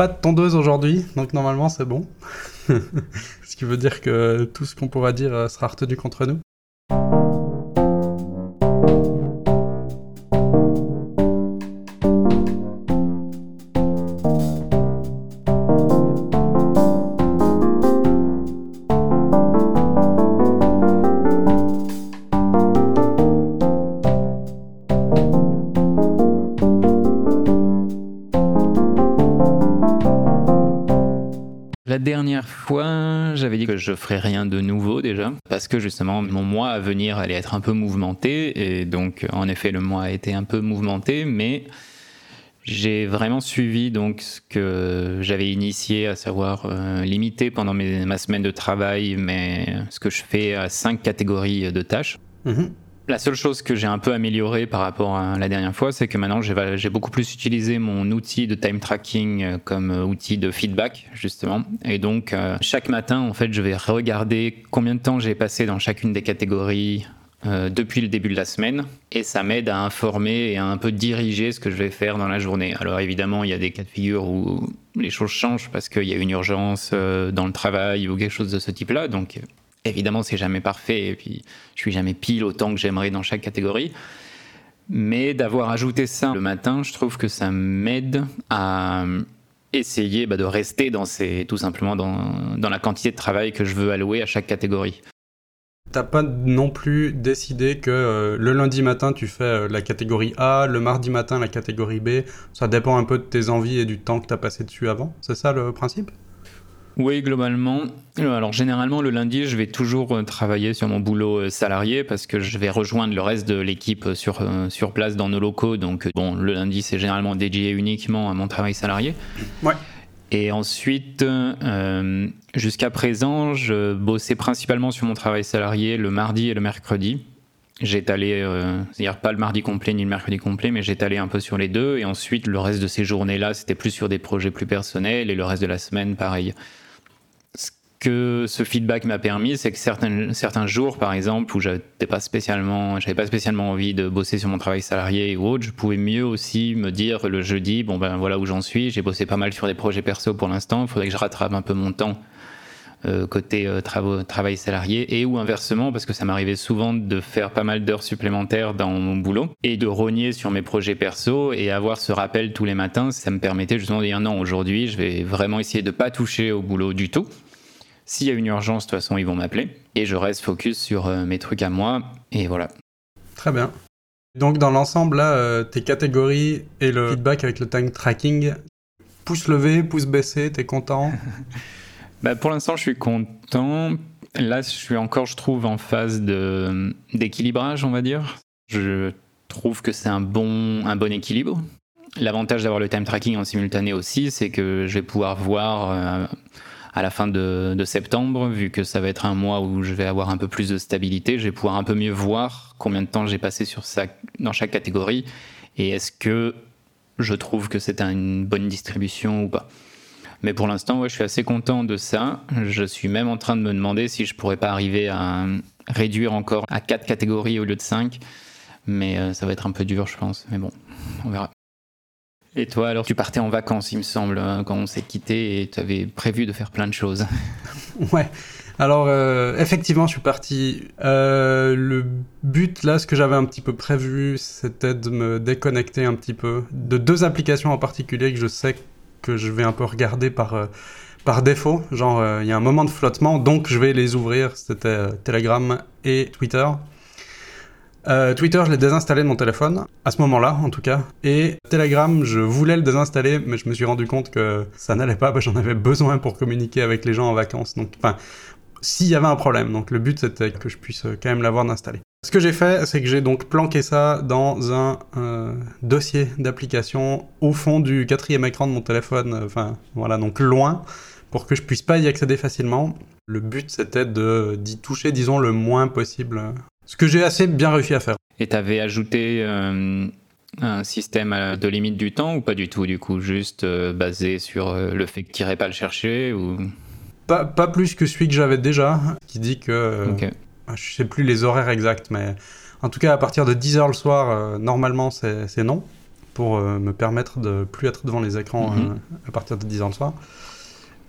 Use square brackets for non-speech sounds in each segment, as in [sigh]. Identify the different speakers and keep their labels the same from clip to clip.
Speaker 1: pas de tondeuse aujourd'hui, donc normalement c'est bon. [laughs] ce qui veut dire que tout ce qu'on pourra dire euh, sera retenu contre nous.
Speaker 2: Je ferai rien de nouveau déjà, parce que justement mon mois à venir allait être un peu mouvementé, et donc en effet le mois a été un peu mouvementé, mais j'ai vraiment suivi donc ce que j'avais initié, à savoir euh, limiter pendant ma semaine de travail, mais ce que je fais à cinq catégories de tâches. Mm-hmm. La seule chose que j'ai un peu améliorée par rapport à la dernière fois, c'est que maintenant j'ai beaucoup plus utilisé mon outil de time tracking euh, comme euh, outil de feedback justement. Et donc euh, chaque matin, en fait, je vais regarder combien de temps j'ai passé dans chacune des catégories depuis le début de la semaine et ça m'aide à informer et à un peu diriger ce que je vais faire dans la journée. Alors évidemment, il y a des cas de figure où les choses changent parce qu'il y a une urgence dans le travail ou quelque chose de ce type-là. Donc Évidemment, c'est jamais parfait et puis je suis jamais pile autant que j'aimerais dans chaque catégorie. Mais d'avoir ajouté ça le matin, je trouve que ça m'aide à essayer bah, de rester dans ces, tout simplement dans, la quantité de travail que je veux allouer à chaque catégorie.
Speaker 1: T'as pas non plus décidé que euh, le lundi matin tu fais euh, la catégorie A, le mardi matin la catégorie B, ça dépend un peu de tes envies et du temps que tu as passé dessus avant, c'est ça le principe?
Speaker 2: Oui, globalement. Alors généralement le lundi, je vais toujours euh, travailler sur mon boulot euh, salarié parce que je vais rejoindre le reste de l'équipe euh, sur, sur place dans nos locaux. Donc bon, le lundi, c'est généralement dédié uniquement à mon travail salarié.
Speaker 1: Ouais.
Speaker 2: Et ensuite, jusqu'à présent, je bossais principalement sur mon travail salarié le mardi et le mercredi. J'étalais, c'est-à-dire pas le mardi complet ni le mercredi complet, mais j'étalais un peu sur les deux. Et ensuite, le reste de ces journées-là, c'était plus sur des projets plus personnels. Et le reste de la semaine, pareil. Que ce feedback m'a permis, c'est que certains, certains jours, par exemple, où j'avais pas pas spécialement envie de bosser sur mon travail salarié ou autre, je pouvais mieux aussi me dire le jeudi, bon ben voilà où j'en suis, j'ai bossé pas mal sur des projets perso pour l'instant, il faudrait que je rattrape un peu mon temps. euh, côté euh, travail salarié et ou inversement parce que ça m'arrivait souvent de faire pas mal d'heures supplémentaires dans mon boulot et de rogner sur mes projets perso et avoir ce rappel tous les matins, ça me permettait justement de dire non aujourd'hui je vais vraiment essayer de pas toucher au boulot du tout s'il y a une urgence, de toute façon, ils vont m'appeler. Et je reste focus sur euh, mes trucs à moi. Et voilà.
Speaker 1: Très bien. Donc, dans l'ensemble, là, euh, tes catégories et le feedback avec le time tracking, pouce levé, pouce baissé, t'es content? [laughs]
Speaker 2: bah, Pour l'instant, je suis content. Là, je suis encore, je trouve, en phase d'équilibrage, on va dire. Je trouve que c'est un bon, un bon équilibre. L'avantage d'avoir le time tracking en simultané aussi, c'est que je vais pouvoir voir euh, à la fin de, septembre, vu que ça va être un mois où je vais avoir un peu plus de stabilité, je vais pouvoir un peu mieux voir combien de temps j'ai passé sur ça, dans chaque catégorie et est-ce que je trouve que c'est une bonne distribution ou pas. Mais pour l'instant, ouais, je suis assez content de ça. Je suis même en train de me demander si je pourrais pas arriver à réduire encore à 4 catégories au lieu de 5. Mais euh, ça va être un peu dur, je pense. Mais bon, on verra. Et toi, alors, tu partais en vacances, il me semble, hein, quand on s'est quitté, et tu avais prévu de faire plein de choses. [laughs]
Speaker 1: ouais. Alors, euh, effectivement, je suis parti. Euh, le but, là, ce que j'avais un petit peu prévu, c'était de me déconnecter un petit peu de deux applications en particulier que je sais que je vais un peu regarder par, euh, par défaut. Genre, il y a un moment de flottement, donc je vais les ouvrir. C'était Telegram et Twitter. Euh, Twitter, je l'ai désinstallé de mon téléphone, à ce moment-là en tout cas. Et Telegram, je voulais le désinstaller, mais je me suis rendu compte que ça n'allait pas, j'en avais besoin pour communiquer avec les gens en vacances. Donc, enfin, s'il y avait un problème. Donc le but c'était que je puisse euh, quand même l'avoir d'installer. Ce que j'ai fait, c'est que j'ai donc planqué ça dans un euh, dossier d'application au fond du quatrième écran de mon téléphone, enfin voilà, donc loin, pour que je puisse pas y accéder facilement. Le but c'était d'y toucher, disons, le moins possible ce que j'ai assez bien réussi à faire.
Speaker 2: Et tu avais ajouté euh, un système de limite du temps ou pas du tout, du coup, juste euh, basé sur euh, le fait que tu n'irais pas le chercher ou...
Speaker 1: pas, pas, plus que celui que j'avais déjà, qui dit que... Je sais plus les horaires exacts, mais en tout cas, à partir de 10h le soir, normalement, c'est non. pour me permettre de plus être devant les écrans
Speaker 2: Mhm.
Speaker 1: à partir de 10 ans le soir.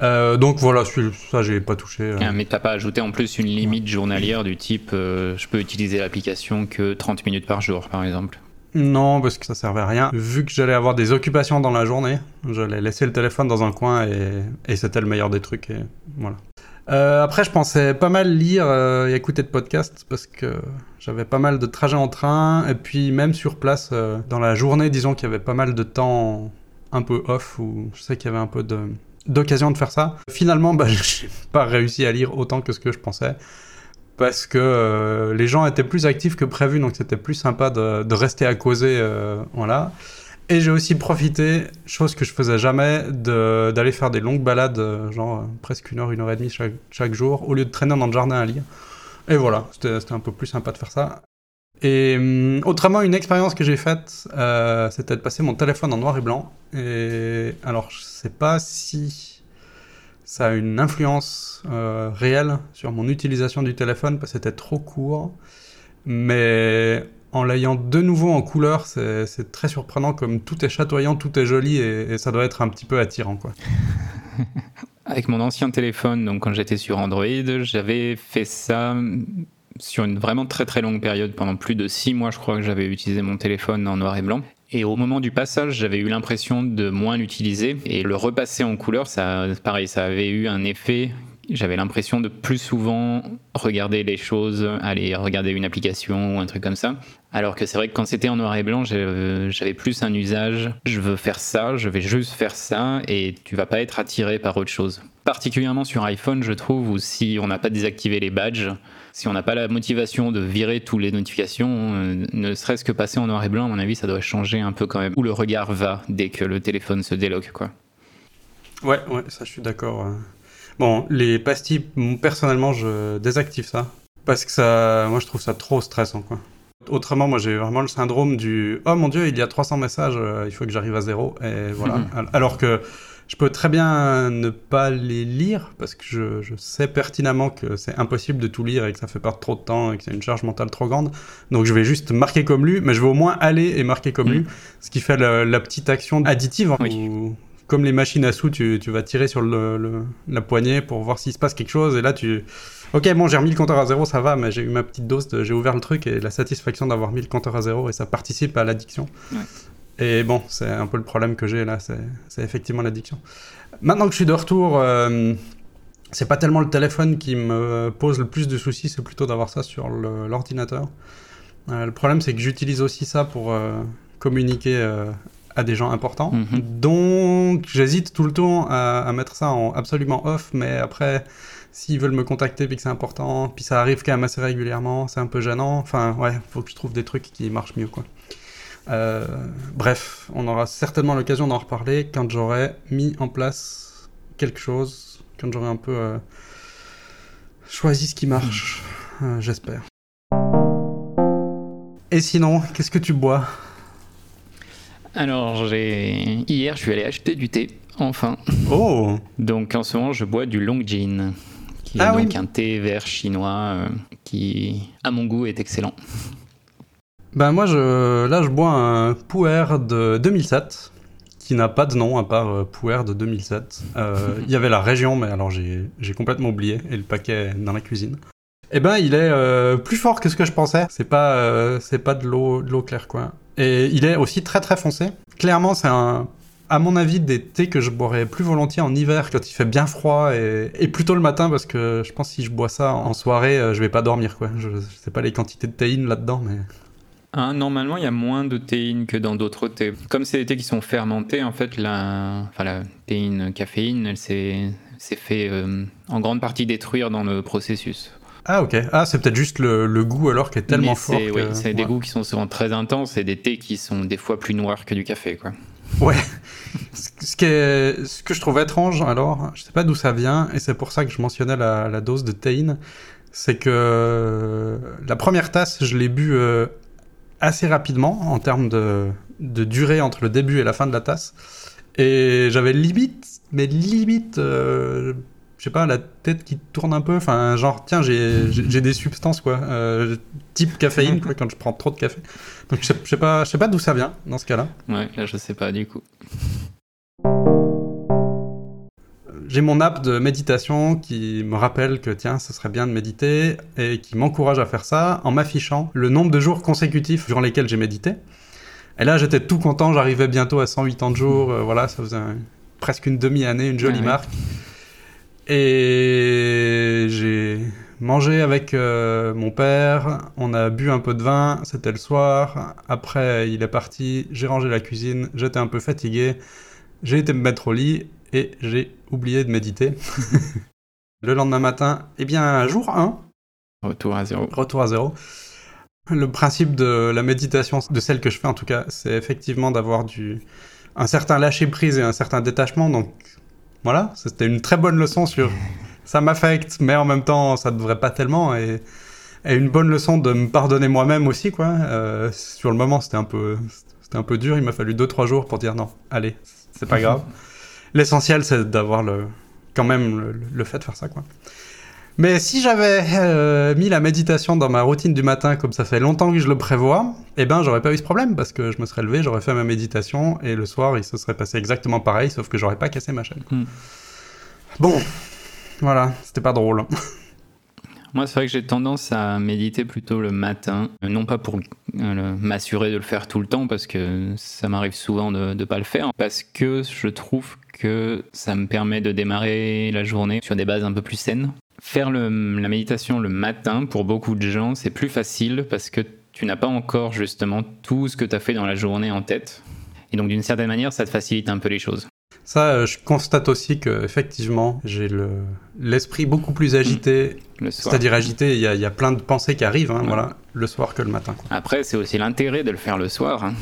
Speaker 1: Euh, donc voilà, ça j'ai pas touché. euh.
Speaker 2: Ah, Mais t'as pas ajouté en plus une limite journalière du type euh, je peux utiliser l'application que 30 minutes par jour par exemple?
Speaker 1: Non, parce que ça servait à rien. Vu que j'allais avoir des occupations dans la journée, j'allais laisser le téléphone dans un coin et, et c'était le meilleur des trucs. Et voilà. Euh, après, je pensais pas mal lire euh, et écouter de podcasts parce que j'avais pas mal de trajets en train et puis même sur place euh, dans la journée, disons qu'il y avait pas mal de temps un peu off où je sais qu'il y avait un peu de d'occasion de faire ça. Finalement, bah, [laughs] j'ai pas réussi à lire autant que ce que je pensais parce que les gens étaient plus actifs que prévu, donc c'était plus sympa de, de rester à causer, voilà. Et j'ai aussi profité, chose que je faisais jamais, d'aller faire des longues balades, euh, genre euh, presque une heure, une heure et demie chaque, chaque jour, au lieu de traîner dans le jardin à lire. Et voilà, c'était un peu plus sympa de faire ça. Et hum, autrement, une expérience que j'ai faite, euh, c'était de passer mon téléphone en noir et blanc. Et alors, je sais pas si ça a une influence réelle sur mon utilisation du téléphone parce que c'était trop court. Mais en l'ayant de nouveau en couleur, c'est très surprenant comme tout est chatoyant, tout est joli et, ça doit être un petit peu attirant. [laughs]
Speaker 2: Avec mon ancien téléphone, donc quand j'étais sur Android, j'avais fait ça sur une vraiment très très longue période. Pendant plus de six mois, je crois que j'avais utilisé mon téléphone en noir et blanc. Et au moment du passage, j'avais eu l'impression de moins l'utiliser. Et le repasser en couleur, ça, pareil, ça avait eu un effet. J'avais l'impression de plus souvent regarder les choses, aller regarder une application ou un truc comme ça. Alors que c'est vrai que quand c'était en noir et blanc, j'avais j'avais plus un usage. Je veux faire ça, je vais juste faire ça, et tu vas pas être attiré par autre chose. Particulièrement sur iPhone, je trouve, où si on n'a pas désactivé les badges, si on n'a pas la motivation de virer toutes les notifications, euh, ne serait-ce que passer en noir et blanc, à mon avis, ça doit changer un peu quand même. Où le regard va dès que le téléphone se déloque, quoi.
Speaker 1: Ouais, ouais, ça je suis d'accord. Bon, les pastilles, personnellement, je désactive ça. Parce que ça, moi je trouve ça trop stressant. Quoi. Autrement, moi j'ai vraiment le syndrome du Oh mon dieu, il y a 300 messages, euh, il faut que j'arrive à zéro. Et voilà.
Speaker 2: Mhm.
Speaker 1: Al- Alors que je peux très bien ne pas les lire parce que je, je sais pertinemment que c'est impossible de tout lire et que ça fait perdre trop de temps et que c'est une charge mentale trop grande. Donc je vais juste marquer comme lu, mais je vais au moins aller et marquer comme
Speaker 2: Mhm.
Speaker 1: lu. Ce qui fait la, la petite action additive. hein,
Speaker 2: Oui.
Speaker 1: où, comme les machines à sous, tu, tu vas tirer sur le, le- la poignée pour voir s'il se passe quelque chose. Et là, tu. Ok, bon, j'ai remis le compteur à zéro, ça va, mais j'ai eu ma petite dose, de- j'ai ouvert le truc et la satisfaction d'avoir mis le compteur à zéro et ça participe à l'addiction.
Speaker 2: Ouais.
Speaker 1: Et bon, c'est un peu le problème que j'ai là, c'est effectivement l'addiction. Maintenant que je suis de retour, euh, c'est pas tellement le téléphone qui me pose le plus de soucis, c'est plutôt d'avoir ça sur le- l'ordinateur. Euh, le problème, c'est que j'utilise aussi ça pour euh, communiquer à des gens importants.
Speaker 2: Mhm.
Speaker 1: Donc, j'hésite tout le temps à, à mettre ça en absolument off, mais après, s'ils veulent me contacter puis que c'est important, puis ça arrive quand même assez régulièrement, c'est un peu gênant. Enfin, ouais, faut que je trouve des trucs qui marchent mieux, quoi. Euh, bref, on aura certainement l'occasion d'en reparler quand j'aurai mis en place quelque chose, quand j'aurai un peu euh, choisi ce qui marche, euh, j'espère. Et sinon, qu'est-ce que tu bois?
Speaker 2: Alors, j'ai hier, je suis allé acheter du thé, enfin.
Speaker 1: Oh
Speaker 2: Donc en ce moment, je bois du Long Gin, qui est
Speaker 1: Ah oui.
Speaker 2: donc un thé vert chinois euh, qui, à mon goût, est excellent.
Speaker 1: Ben moi, je, là, je bois un Puer de 2007, qui n'a pas de nom à part euh, Puer de 2007. Euh, Il y avait la région, mais alors j'ai complètement oublié, et le paquet dans la cuisine. Eh ben, il est euh, plus fort que ce que je pensais. C'est pas, c'est pas de l'eau de l'eau claire, quoi. Et il est aussi très très foncé. Clairement, c'est un, à mon avis, des thés que je boirais plus volontiers en hiver quand il fait bien froid et, plutôt le matin parce que je pense que si je bois ça en soirée, euh, je vais pas dormir, quoi. Je, je sais pas les quantités de théine là-dedans, mais.
Speaker 2: Hein, normalement, il y a moins de théine que dans d'autres thés. Comme c'est des thés qui sont fermentés, en fait, la, enfin, la théine, caféine, elle s'est fait euh, en grande partie détruire dans le processus.
Speaker 1: Ah ok. Ah c'est peut-être juste le, le goût alors qui est tellement
Speaker 2: Mais
Speaker 1: fort.
Speaker 2: c'est
Speaker 1: que-
Speaker 2: oui, c'est des goûts qui sont souvent très intenses et des thés qui sont des fois plus noirs que du café, quoi.
Speaker 1: Ouais. Ce ce qui est, ce que je trouve étrange alors, je sais pas d'où ça vient et c'est pour ça que je mentionnais la, la dose de théine, c'est que euh, la première tasse je l'ai bu euh, assez rapidement en termes de, de durée entre le début et la fin de la tasse et j'avais limite, mais limite. euh, je sais pas, la tête qui tourne un peu. Enfin, genre, tiens, j'ai des substances, quoi. euh, type caféine, quoi, quand je prends trop de café. Donc, je sais, je sais pas, je sais pas d'où ça vient, dans ce cas-là.
Speaker 2: Ouais, là, je sais pas du coup.
Speaker 1: J'ai mon app de méditation qui me rappelle que, tiens, ce serait bien de méditer et qui m'encourage à faire ça en m'affichant le nombre de jours consécutifs durant lesquels j'ai médité. Et là, j'étais tout content, j'arrivais bientôt à 180 jours, euh, voilà, ça faisait un- presque une demi-année, une jolie
Speaker 2: ouais.
Speaker 1: marque. Et j'ai mangé avec euh, mon père, on a bu un peu de vin, c'était le soir. Après, il est parti, j'ai rangé la cuisine, j'étais un peu fatigué, j'ai été me mettre au lit et j'ai oublié de méditer. [laughs] le lendemain matin, eh bien, jour 1,
Speaker 2: Retour à zéro.
Speaker 1: retour à zéro. Le principe de la méditation, de celle que je fais en tout cas, c'est effectivement d'avoir du un certain lâcher prise et un certain détachement. Donc voilà, c'était une très bonne leçon sur [laughs] ça m'affecte, mais en même temps ça ne devrait pas tellement et, et une bonne leçon de me pardonner moi-même aussi quoi. Euh, sur le moment c'était un peu c'était un peu dur, il m'a fallu 2-3 jours pour dire non, allez, c'est pas [laughs] grave. L'essentiel c'est d'avoir le quand même le, le fait de faire ça quoi. Mais si j'avais euh, mis la méditation dans ma routine du matin, comme ça fait longtemps que je le prévois, eh ben j'aurais pas eu ce problème parce que je me serais levé, j'aurais fait ma méditation et le soir il se serait passé exactement pareil, sauf que j'aurais pas cassé ma chaîne.
Speaker 2: Hmm.
Speaker 1: Bon, voilà, c'était pas drôle. [laughs]
Speaker 2: Moi, c'est vrai que j'ai tendance à méditer plutôt le matin, Euh, non pas pour euh, m'assurer de le faire tout le temps, parce que ça m'arrive souvent de ne pas le faire, parce que je trouve que ça me permet de démarrer la journée sur des bases un peu plus saines. Faire le- la méditation le matin, pour beaucoup de gens, c'est plus facile parce que tu n'as pas encore justement tout ce que tu as fait dans la journée en tête. Et donc, d'une certaine manière, ça te facilite un peu les choses.
Speaker 1: Ça, euh, je constate aussi que effectivement j'ai le l'esprit beaucoup plus agité, [clears throat]
Speaker 2: Le soir.
Speaker 1: c'est-à-dire agité, il y, a- il y a plein de pensées qui arrivent, hein,
Speaker 2: Ouais.
Speaker 1: voilà, le soir que le matin. quoi.
Speaker 2: Après, c'est aussi l'intérêt de le faire le soir. hein.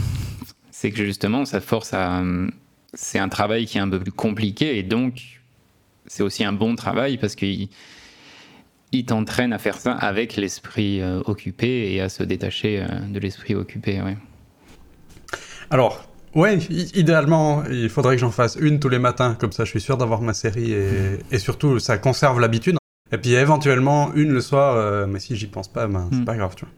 Speaker 2: C'est que justement, ça force à. C'est un travail qui est un peu plus compliqué et donc c'est aussi un bon travail parce qu'il il t'entraîne à faire ça avec l'esprit euh, occupé et à se détacher euh, de l'esprit occupé. Ouais.
Speaker 1: Alors, ouais, idéalement, il faudrait que j'en fasse une tous les matins, comme ça je suis sûr d'avoir ma série et, et surtout ça conserve l'habitude. Et puis éventuellement une le soir, euh, mais si j'y pense pas, ben, c'est
Speaker 2: Mm.
Speaker 1: pas grave, tu vois.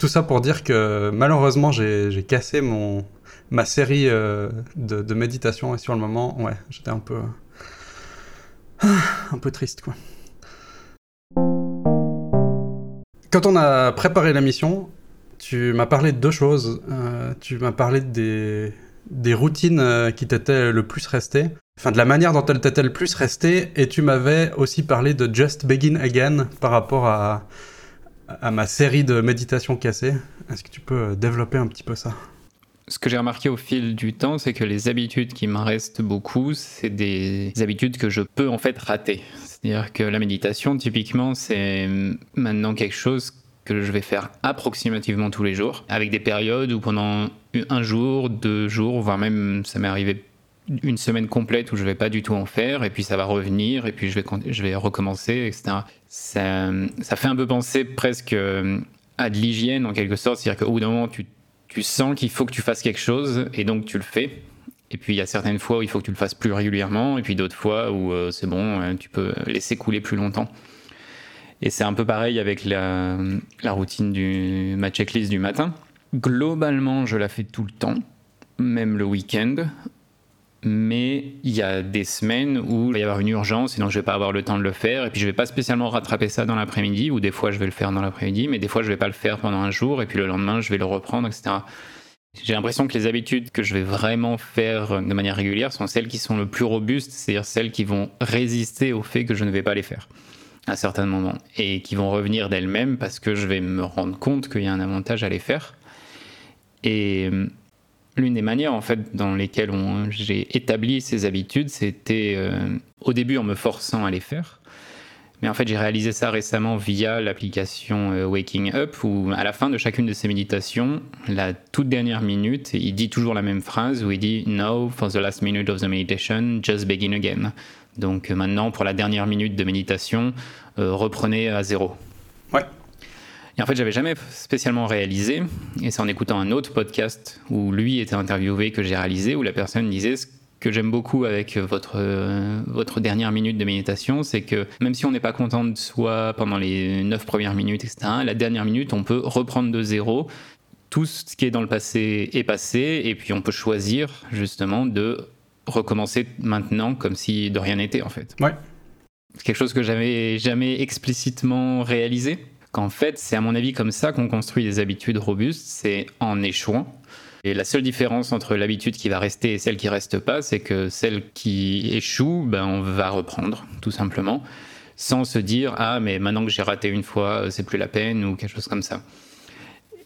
Speaker 1: Tout ça pour dire que malheureusement j'ai cassé mon ma série de, de méditation et sur le moment, ouais, j'étais un peu [sighs] un peu triste quoi. Quand on a préparé la mission, tu m'as parlé de deux choses. Euh, tu m'as parlé des, routines euh, qui t'étaient le plus restées, enfin de la manière dont elles t'étaient le plus restées, et tu m'avais aussi parlé de Just Begin Again par rapport à, à ma série de méditations cassées. Est-ce que tu peux développer un petit peu ça?
Speaker 2: Ce que j'ai remarqué au fil du temps, c'est que les habitudes qui me restent beaucoup, c'est des habitudes que je peux en fait rater. C'est-à-dire que la méditation, typiquement, c'est maintenant quelque chose que je vais faire approximativement tous les jours, avec des périodes où pendant un jour, deux jours, voire même ça m'est arrivé une semaine complète où je vais pas du tout en faire, et puis ça va revenir, et puis je vais, je vais recommencer, etc. Ça, ça fait un peu penser presque euh, à de l'hygiène en quelque sorte, c'est-à-dire qu'au bout d'un moment, tu tu sens qu'il faut que tu fasses quelque chose et donc tu le fais. Et puis il y a certaines fois où il faut que tu le fasses plus régulièrement et puis d'autres fois où euh, c'est bon, euh, tu peux laisser couler plus longtemps. Et c'est un peu pareil avec la, la routine du ma checklist du matin. Globalement, je la fais tout le temps, même le week-end. Mais il y a des semaines où il va y avoir une urgence et donc je vais pas avoir le temps de le faire. Et puis je vais pas spécialement rattraper ça dans l'après-midi, ou des fois je vais le faire dans l'après-midi, mais des fois je vais pas le faire pendant un jour et puis le lendemain je vais le reprendre, etc. J'ai l'impression que les habitudes que je vais vraiment faire de manière régulière sont celles qui sont le plus robustes, c'est-à-dire celles qui vont résister au fait que je ne vais pas les faire à certains moments et qui vont revenir d'elles-mêmes parce que je vais me rendre compte qu'il y a un avantage à les faire. Et l'une des manières en fait dans lesquelles j'ai établi ces habitudes, c'était euh, au début en me forçant à les faire. Mais en fait, j'ai réalisé ça récemment via l'application euh, Waking Up, où à la fin de chacune de ces méditations, la toute dernière minute, il dit toujours la même phrase, où il dit Now, for the last minute of the meditation, just begin again. Donc euh, maintenant, pour la dernière minute de méditation, reprenez à zéro.
Speaker 1: Ouais.
Speaker 2: Et en fait, j'avais jamais spécialement réalisé, et c'est en écoutant un autre podcast où lui était interviewé que j'ai réalisé, où la personne disait ce que j'aime beaucoup avec votre, votre dernière minute de méditation, c'est que même si on n'est pas content de soi pendant les 9 premières minutes, etc., la dernière minute, on peut reprendre de zéro. Tout ce qui est dans le passé est passé, et puis on peut choisir justement de recommencer maintenant comme si de rien n'était en fait.
Speaker 1: Ouais.
Speaker 2: C'est quelque chose que j'avais jamais explicitement réalisé. Qu'en fait, c'est à mon avis comme ça qu'on construit des habitudes robustes, c'est en échouant. Et la seule différence entre l'habitude qui va rester et celle qui reste pas, c'est que celle qui échoue, ben, on va reprendre, tout simplement, sans se dire ah mais maintenant que j'ai raté une fois, c'est plus la peine ou quelque chose comme ça.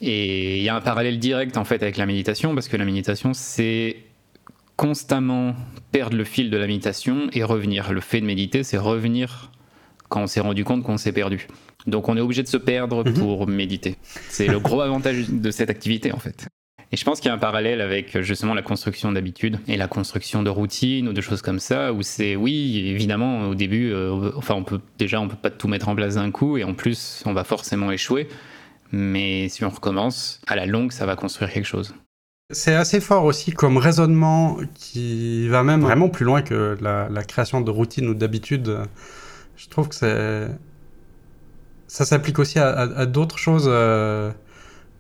Speaker 2: Et il y a un parallèle direct en fait avec la méditation parce que la méditation c'est constamment perdre le fil de la méditation et revenir. Le fait de méditer, c'est revenir quand on s'est rendu compte qu'on s'est perdu. Donc on est obligé de se perdre mhm. pour méditer. C'est le gros avantage de cette activité en fait. Et je pense qu'il y a un parallèle avec justement la construction d'habitudes et la construction de routines ou de choses comme ça, où c'est oui, évidemment, au début, euh, enfin, on peut déjà, on peut pas tout mettre en place d'un coup, et en plus, on va forcément échouer. Mais si on recommence, à la longue, ça va construire quelque chose.
Speaker 1: C'est assez fort aussi comme raisonnement qui va même vraiment plus loin que la, création de routines ou d'habitudes. Je trouve que c'est ça s'applique aussi à, d'autres choses euh,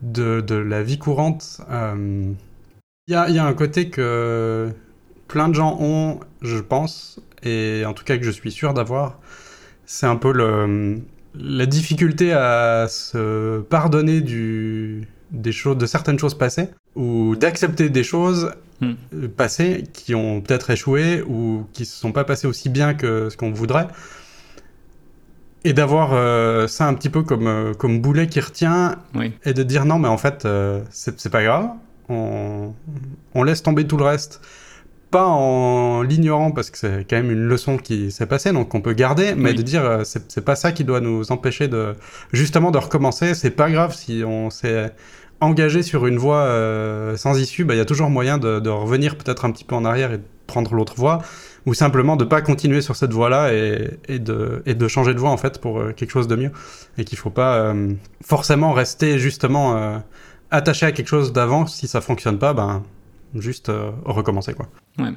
Speaker 1: de, de, la vie courante. Euh, il y, a, y, a, un côté que plein de gens ont, je pense, et en tout cas que je suis sûr d'avoir. C'est un peu le, la difficulté à se pardonner du, des choses, de certaines choses passées ou d'accepter des choses hmm. euh, passées qui ont peut-être échoué ou qui ne se sont pas passées aussi bien que ce qu'on voudrait. Et d'avoir euh, ça un petit peu comme, euh, comme boulet qui retient et de dire non, mais en fait, c'est pas grave, on, on, laisse tomber tout le reste. Pas en l'ignorant parce que c'est quand même une leçon qui s'est passée, donc on peut garder, mais de dire c'est pas ça qui doit nous empêcher de justement de recommencer. C'est pas grave si on s'est engagé sur une voie euh, sans issue, bah, il y a toujours moyen de, revenir peut-être un petit peu en arrière et de prendre l'autre voie, ou simplement de pas continuer sur cette voie-là et, de, et de changer de voie en fait pour euh, quelque chose de mieux. Et qu'il faut pas euh, forcément rester justement attaché à quelque chose d'avant. Si ça fonctionne pas, ben juste recommencer quoi.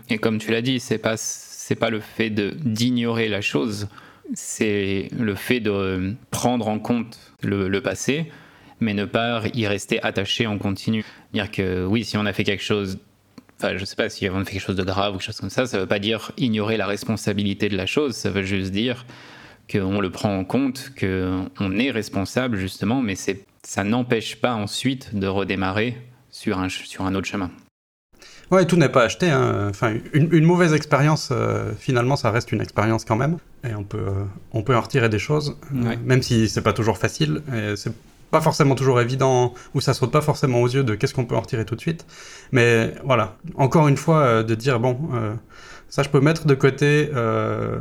Speaker 2: Et comme tu l'as dit, c'est pas c'est pas le fait de d'ignorer la chose, c'est le fait de prendre en compte le, le passé mais ne pas y rester attaché en continu. Dire que oui, si on a fait quelque chose, enfin je sais pas si on fait quelque chose de grave ou quelque chose comme ça, ça veut pas dire ignorer la responsabilité de la chose, ça veut juste dire qu'on le prend en compte, qu'on est responsable justement, mais ça n'empêche pas ensuite de redémarrer sur un, sur un autre chemin.
Speaker 1: Ouais, tout n'est pas acheté. Hein. Enfin, une, mauvaise expérience, euh, finalement, ça reste une expérience quand même. Et on peut, euh, on peut en retirer des choses, euh, même si c'est pas toujours facile. Et c'est pas forcément toujours évident, ou ça saute pas forcément aux yeux de qu'est-ce qu'on peut en retirer tout de suite. Mais voilà, encore une fois, euh, de dire, bon, euh, ça je peux mettre de côté, euh,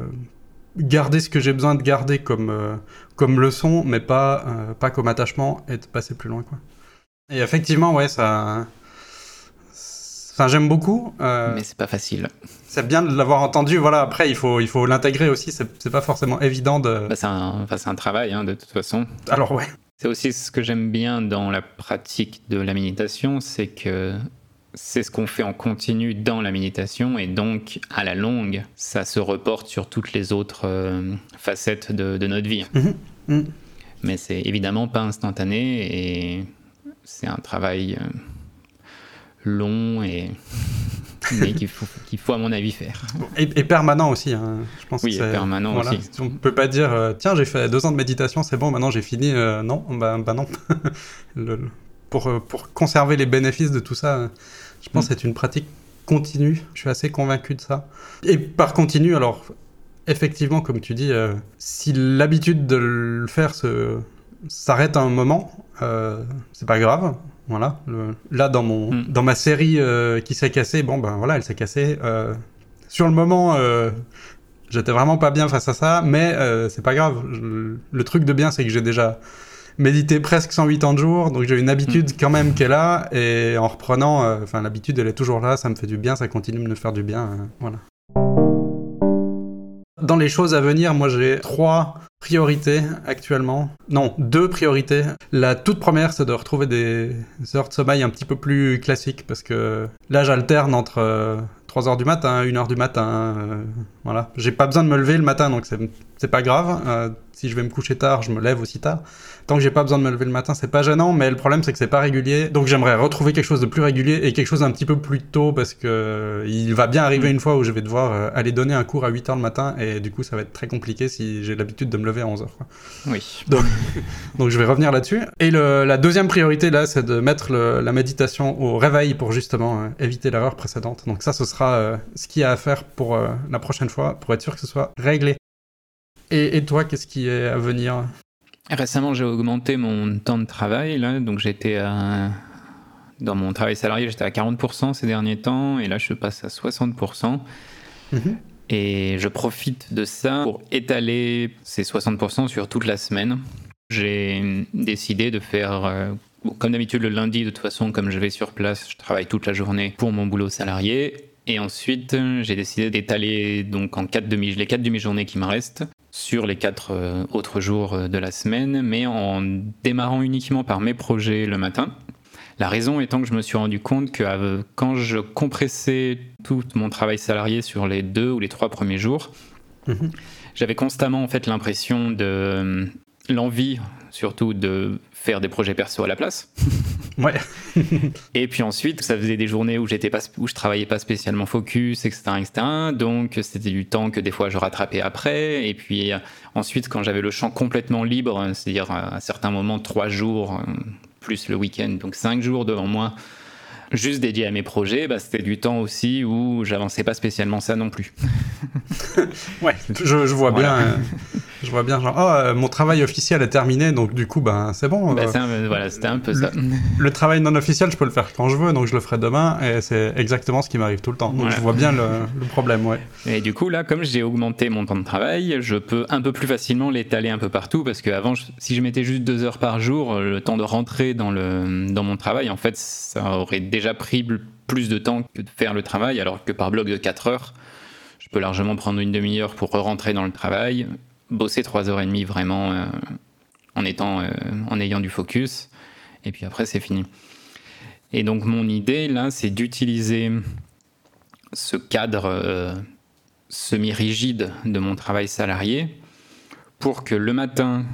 Speaker 1: garder ce que j'ai besoin de garder comme, comme leçon, mais pas, pas comme attachement, et de passer plus loin. Quoi. Et effectivement, ouais, ça... Enfin, j'aime beaucoup.
Speaker 2: mais c'est pas facile.
Speaker 1: C'est bien de l'avoir entendu. Voilà, après, il faut, il faut l'intégrer aussi. C'est pas forcément évident de.
Speaker 2: Bah, c'est un, un, travail, hein, de toute façon.
Speaker 1: Alors, ouais.
Speaker 2: C'est aussi ce que j'aime bien dans la pratique de la méditation, c'est que c'est ce qu'on fait en continu dans la méditation et donc à la longue, ça se reporte sur toutes les autres euh, facettes de, notre vie. Mhm. Mhm. Mais c'est évidemment pas instantané et c'est un travail euh, long et mais qu'il faut, à mon avis faire.
Speaker 1: Et, permanent aussi, hein. je pense.
Speaker 2: Oui, permanent aussi.
Speaker 1: On ne peut pas dire, euh, tiens, j'ai fait deux ans de méditation, c'est bon, maintenant j'ai fini. Euh, non, bah, bah non. [laughs] pour, euh, pour conserver les bénéfices de tout ça, je pense mm. que c'est une pratique continue. Je suis assez convaincu de ça. Et par continu, alors, effectivement, comme tu dis, si l'habitude de le faire se s'arrête à un moment, c'est pas grave. Voilà. là, dans, mon, hmm. dans ma série euh, qui s'est cassée, bon, ben voilà, elle s'est cassée. Euh, sur le moment, euh, j'étais vraiment pas bien face à ça, mais c'est pas grave. le truc de bien, c'est que j'ai déjà médité presque 180 jours, donc j'ai une habitude hmm. quand même qui est là, et en reprenant, enfin, l'habitude, elle est toujours là, ça me fait du bien, ça continue de me faire du bien. voilà. Dans les choses à venir, moi j'ai trois priorités actuellement. Non, deux priorités. La toute première, c'est de retrouver des heures de sommeil un petit peu plus classiques parce que là, j'alterne entre 3h du matin, 1h du matin. euh, voilà. J'ai pas besoin de me lever le matin, donc c'est c'est pas grave. Euh, si je vais me coucher tard, je me lève aussi tard. Tant que j'ai pas besoin de me lever le matin, c'est pas gênant, mais le problème c'est que c'est pas régulier. Donc j'aimerais retrouver quelque chose de plus régulier et quelque chose un petit peu plus tôt parce que euh, il va bien arriver une fois où je vais devoir euh, aller donner un cours à 8h le matin et du coup ça va être très compliqué si j'ai l'habitude de me lever à 11h. Quoi.
Speaker 2: Oui. [laughs]
Speaker 1: Donc je vais revenir là-dessus. Et le- la deuxième priorité là, c'est de mettre le- la méditation au réveil pour justement euh, éviter l'erreur précédente. Donc ça, ce sera euh, ce qu'il y a à faire pour la prochaine fois, pour être sûr que ce soit réglé. Et, et toi, qu'est-ce qui est à venir
Speaker 2: Récemment, j'ai augmenté mon temps de travail. Là, donc j'étais à... dans mon travail salarié, j'étais à 40% ces derniers temps, et là, je passe à 60%.
Speaker 1: Mhm.
Speaker 2: Et je profite de ça pour étaler ces 60% sur toute la semaine. J'ai décidé de faire, euh, comme d'habitude, le lundi, de toute façon, comme je vais sur place, je travaille toute la journée pour mon boulot salarié. Et ensuite, j'ai décidé d'étaler donc en quatre demi, les quatre demi-journées qui me restent sur les quatre euh, autres jours euh, de la semaine, mais en démarrant uniquement par mes projets le matin. La raison étant que je me suis rendu compte que euh, quand je compressais tout mon travail salarié sur les deux ou les trois premiers jours,
Speaker 1: Mhm.
Speaker 2: j'avais constamment en fait l'impression de l'envie surtout de faire des projets perso à la place. [laughs]
Speaker 1: Ouais. [laughs]
Speaker 2: Et puis ensuite, ça faisait des journées où j'étais pas, où je travaillais pas spécialement focus, etc., etc. Donc c'était du temps que des fois je rattrapais après. Et puis euh, ensuite, quand j'avais le champ complètement libre, euh, c'est-à-dire à un certain moment trois jours euh, plus le week-end, donc cinq jours devant moi, juste dédié à mes projets, bah, c'était du temps aussi où j'avançais pas spécialement ça non plus. [laughs]
Speaker 1: Ouais, je, je vois
Speaker 2: Voilà.
Speaker 1: bien. Je vois bien, genre, oh, mon travail officiel est terminé, donc du coup, ben, c'est bon.
Speaker 2: Bah,
Speaker 1: euh,
Speaker 2: un- voilà, c'était un peu ça. [laughs]
Speaker 1: le travail non officiel, je peux le faire quand je veux, donc je le ferai demain, et c'est exactement ce qui m'arrive tout le temps. Donc
Speaker 2: Voilà.
Speaker 1: je vois bien le, le problème, ouais.
Speaker 2: Et du coup, là, comme j'ai augmenté mon temps de travail, je peux un peu plus facilement l'étaler un peu partout parce qu'avant, si je mettais juste deux heures par jour, euh, le temps de rentrer dans, le, dans mon travail, en fait, ça aurait déjà pris plus de temps que de faire le travail, alors que par bloc de 4 heures, je peux largement prendre une demi-heure pour rentrer dans le travail, bosser trois heures et demie vraiment euh, en, étant, euh, en ayant du focus, et puis après, c'est fini. Et donc, mon idée, là, c'est d'utiliser ce cadre euh, semi-rigide de mon travail salarié pour que le matin,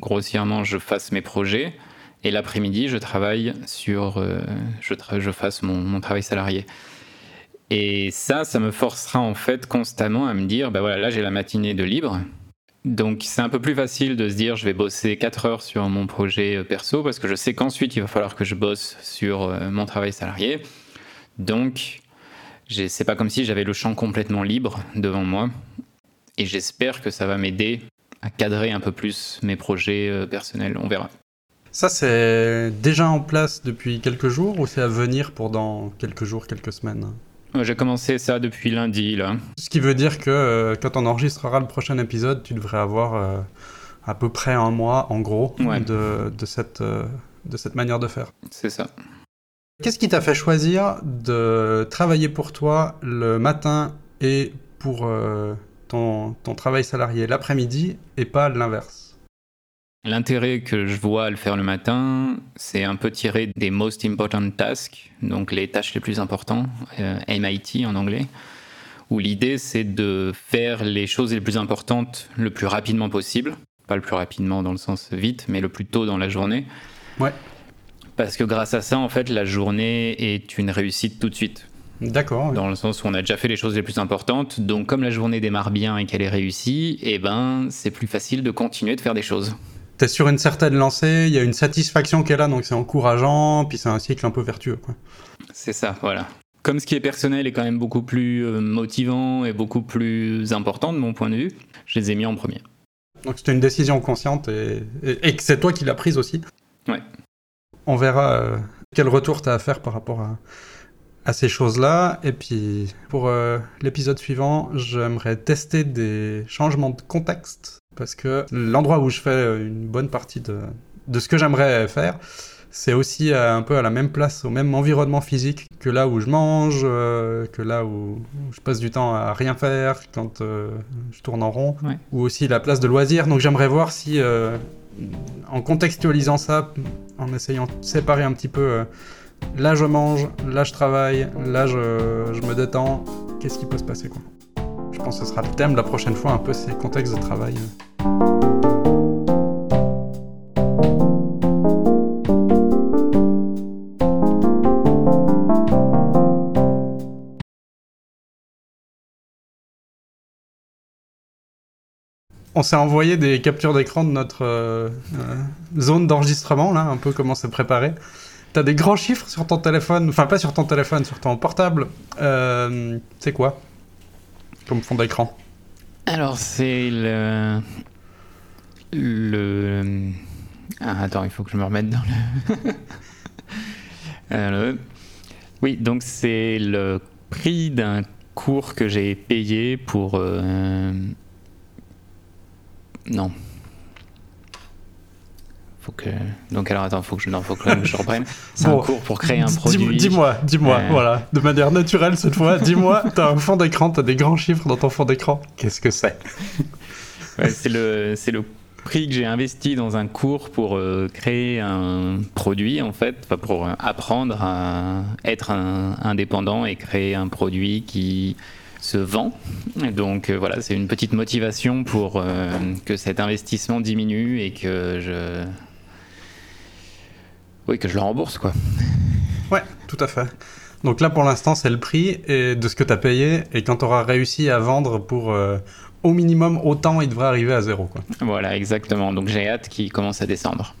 Speaker 2: grossièrement, je fasse mes projets et l'après-midi, je travaille sur, je, je fasse mon, mon travail salarié. Et ça, ça me forcera en fait constamment à me dire, bah voilà, là j'ai la matinée de libre. Donc c'est un peu plus facile de se dire, je vais bosser 4 heures sur mon projet euh, perso parce que je sais qu'ensuite il va falloir que je bosse sur euh, mon travail salarié. Donc c'est pas comme si j'avais le champ complètement libre devant moi. Et j'espère que ça va m'aider à cadrer un peu plus mes projets euh, personnels. On verra.
Speaker 1: Ça, c'est déjà en place depuis quelques jours ou c'est à venir pour dans quelques jours, quelques semaines?
Speaker 2: J'ai commencé ça depuis lundi, là.
Speaker 1: Ce qui veut dire que euh, quand on enregistrera le prochain épisode, tu devrais avoir euh, à peu près un mois, en gros,
Speaker 2: Ouais.
Speaker 1: de, de, cette, euh, de cette manière de faire.
Speaker 2: C'est ça.
Speaker 1: Qu'est-ce qui t'a fait choisir de travailler pour toi le matin et pour ton, ton travail salarié l'après-midi et pas l'inverse?
Speaker 2: L'intérêt que je vois à le faire le matin, c'est un peu tiré des most important tasks, donc les tâches les plus importantes, euh, MIT en anglais, où l'idée c'est de faire les choses les plus importantes le plus rapidement possible. Pas le plus rapidement dans le sens vite, mais le plus tôt dans la journée.
Speaker 1: Ouais.
Speaker 2: Parce que grâce à ça, en fait, la journée est une réussite tout de suite.
Speaker 1: D'accord. oui.
Speaker 2: dans le sens où on a déjà fait les choses les plus importantes. Donc, comme la journée démarre bien et qu'elle est réussie, eh ben, c'est plus facile de continuer de faire des choses.
Speaker 1: T'es sur une certaine lancée, il y a une satisfaction qui est là, donc c'est encourageant, puis c'est un cycle un peu vertueux.
Speaker 2: C'est ça, voilà. Comme ce qui est personnel est quand même beaucoup plus euh, motivant et beaucoup plus important de mon point de vue, je les ai mis en premier.
Speaker 1: Donc c'était une décision consciente et, et- et que c'est toi qui l'as prise aussi.
Speaker 2: Ouais.
Speaker 1: On verra euh, quel retour t'as à faire par rapport à, à ces choses-là. Et puis pour euh, l'épisode suivant, j'aimerais tester des changements de contexte parce que l'endroit où je fais euh, une bonne partie de, de ce que j'aimerais faire, c'est aussi euh, un peu à la même place, au même environnement physique que là où je mange, euh, que là où je passe du temps à rien faire quand euh, je tourne en rond,
Speaker 2: Ouais.
Speaker 1: ou aussi la place de loisirs. Donc j'aimerais voir si, euh, en contextualisant ça, en essayant de séparer un petit peu là je mange, là je travaille, là je, je me détends, qu'est-ce qui peut se passer quoi pense que ce sera le thème la prochaine fois, un peu ces contextes de travail. On s'est envoyé des captures d'écran de notre euh, euh, zone d'enregistrement, là, un peu comment c'est préparé. T'as des grands chiffres sur ton téléphone, enfin pas sur ton téléphone, sur ton portable. Euh, c'est quoi? Comme fond d'écran
Speaker 2: Alors c'est le... le... Ah, attends, il faut que je me remette dans le... [laughs] Oui, donc c'est le prix d'un cours que j'ai payé pour... Non. Faut que... Donc alors attends, faut que je, non, faut que je [laughs] reprenne. C'est un cours pour créer un produit.
Speaker 1: Dis-moi, dis-moi, voilà, de manière naturelle cette fois. Dis-moi, t'as un fond d'écran, t'as des grands chiffres dans ton fond d'écran. Qu'est-ce que c'est? [laughs]
Speaker 2: Ouais, C'est le, c'est le prix que j'ai investi dans un cours pour euh, créer un produit en fait, pour apprendre à être un, indépendant et créer un produit qui se vend. Donc euh, voilà, c'est une petite motivation pour euh, que cet investissement diminue et que je oui, que je le rembourse, quoi.
Speaker 1: Ouais, tout à fait. Donc là, pour l'instant, c'est le prix et de ce que tu as payé. Et quand tu auras réussi à vendre pour euh, au minimum autant, il devrait arriver à zéro. Quoi.
Speaker 2: Voilà, exactement. Donc j'ai hâte qu'il commence à descendre.